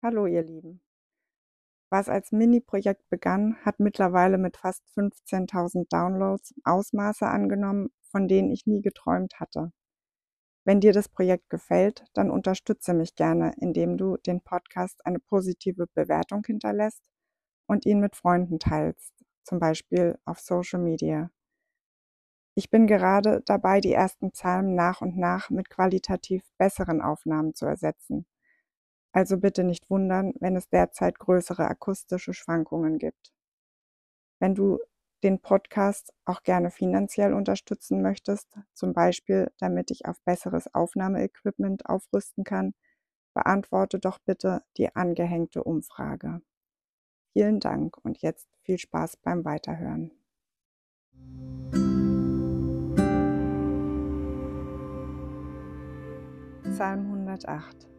Hallo ihr Lieben. Was als Mini-Projekt begann, hat mittlerweile mit fast 15.000 Downloads Ausmaße angenommen, von denen ich nie geträumt hatte. Wenn dir das Projekt gefällt, dann unterstütze mich gerne, indem du den Podcast eine positive Bewertung hinterlässt und ihn mit Freunden teilst, zum Beispiel auf Social Media. Ich bin gerade dabei, die ersten Psalmen nach und nach mit qualitativ besseren Aufnahmen zu ersetzen also bitte nicht wundern, wenn es derzeit größere akustische Schwankungen gibt. Wenn du den Podcast auch gerne finanziell unterstützen möchtest, zum Beispiel damit ich auf besseres Aufnahmeequipment aufrüsten kann, beantworte doch bitte die angehängte Umfrage. Vielen Dank und jetzt viel Spaß beim Weiterhören. Psalm 108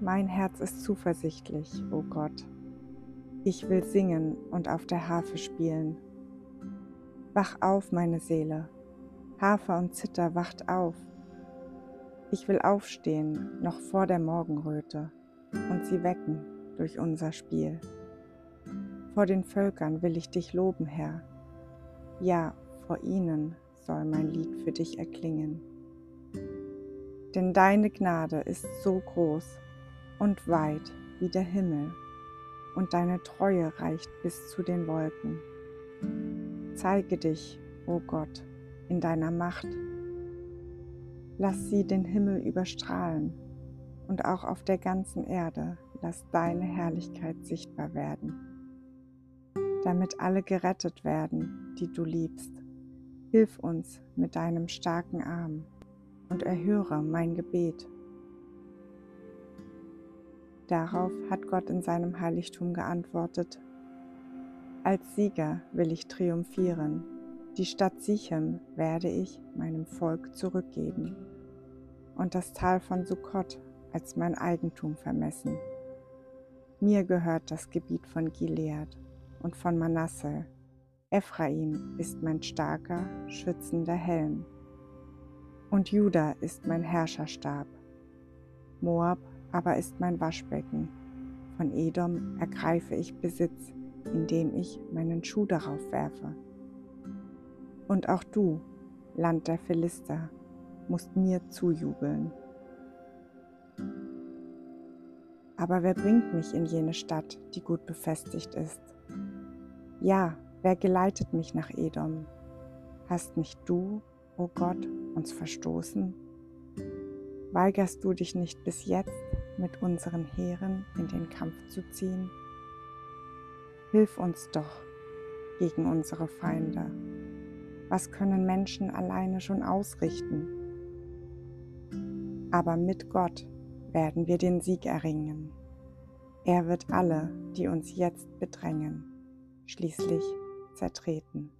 mein Herz ist zuversichtlich, o oh Gott. Ich will singen und auf der Harfe spielen. Wach auf, meine Seele. Harfe und Zither, wacht auf. Ich will aufstehen, noch vor der Morgenröte, und sie wecken durch unser Spiel. Vor den Völkern will ich dich loben, Herr. Ja, vor ihnen soll mein Lied für dich erklingen. Denn deine Gnade ist so groß, und weit wie der Himmel, und deine Treue reicht bis zu den Wolken. Zeige dich, o oh Gott, in deiner Macht. Lass sie den Himmel überstrahlen, und auch auf der ganzen Erde lass deine Herrlichkeit sichtbar werden, damit alle gerettet werden, die du liebst. Hilf uns mit deinem starken Arm und erhöre mein Gebet Darauf hat Gott in seinem Heiligtum geantwortet, Als Sieger will ich triumphieren, die Stadt Sichem werde ich meinem Volk zurückgeben und das Tal von Sukkot als mein Eigentum vermessen. Mir gehört das Gebiet von Gilead und von Manasse. Ephraim ist mein starker, schützender Helm. Und Juda ist mein Herrscherstab. Moab aber ist mein Waschbecken. Von Edom ergreife ich Besitz, indem ich meinen Schuh darauf werfe. Und auch du, Land der Philister, musst mir zujubeln. Aber wer bringt mich in jene Stadt, die gut befestigt ist? Ja, wer geleitet mich nach Edom? Hast nicht du, o oh Gott, uns verstoßen? Weigerst du dich nicht bis jetzt, mit unseren Heeren in den Kampf zu ziehen? Hilf uns doch gegen unsere Feinde. Was können Menschen alleine schon ausrichten? Aber mit Gott werden wir den Sieg erringen. Er wird alle, die uns jetzt bedrängen, schließlich zertreten.